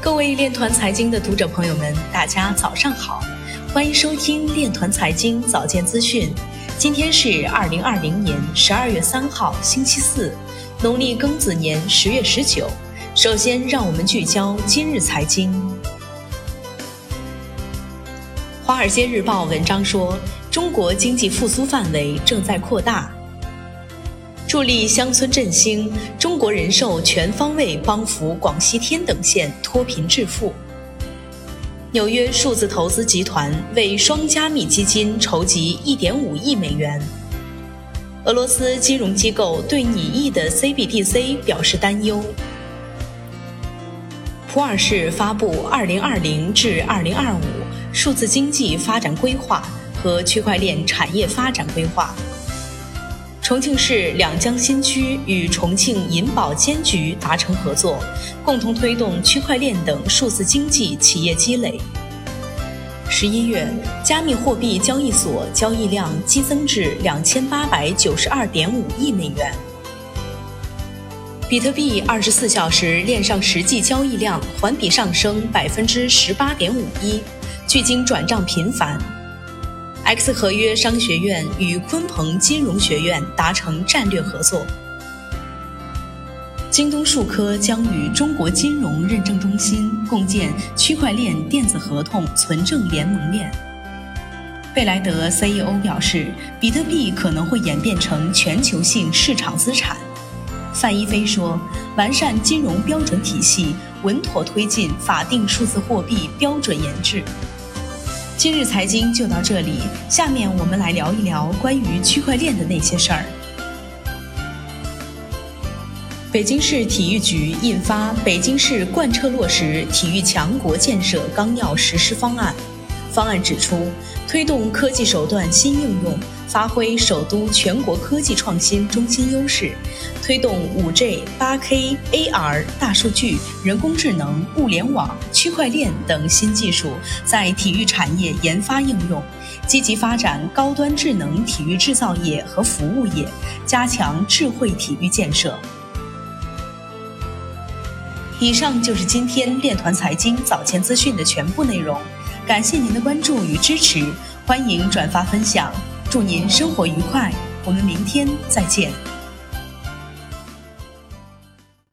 各位链团财经的读者朋友们，大家早上好，欢迎收听链团财经早间资讯。今天是二零二零年十二月三号，星期四，农历庚子年十月十九。首先，让我们聚焦今日财经。《华尔街日报》文章说，中国经济复苏范围正在扩大。助力乡村振兴，中国人寿全方位帮扶广西天等县脱贫致富。纽约数字投资集团为双加密基金筹集1.5亿美元。俄罗斯金融机构对拟议的 CBDC 表示担忧。普洱市发布2020至2025数字经济发展规划和区块链产业发展规划。重庆市两江新区与重庆银保监局达成合作，共同推动区块链等数字经济企业积累。十一月，加密货币交易所交易量激增至两千八百九十二点五亿美元。比特币二十四小时链上实际交易量环比上升百分之十八点五一，距今转账频繁。X 合约商学院与鲲鹏金融学院达成战略合作。京东数科将与中国金融认证中心共建区块链电子合同存证联盟链。贝莱德 CEO 表示，比特币可能会演变成全球性市场资产。范一飞说，完善金融标准体系，稳妥推进法定数字货币标准研制。今日财经就到这里，下面我们来聊一聊关于区块链的那些事儿。北京市体育局印发《北京市贯彻落实体育强国建设纲要实施方案》，方案指出，推动科技手段新应用。发挥首都全国科技创新中心优势，推动 5G、8K、AR、大数据、人工智能、物联网、区块链等新技术在体育产业研发应用，积极发展高端智能体育制造业和服务业，加强智慧体育建设。以上就是今天链团财经早间资讯的全部内容，感谢您的关注与支持，欢迎转发分享。祝您生活愉快，我们明天再见。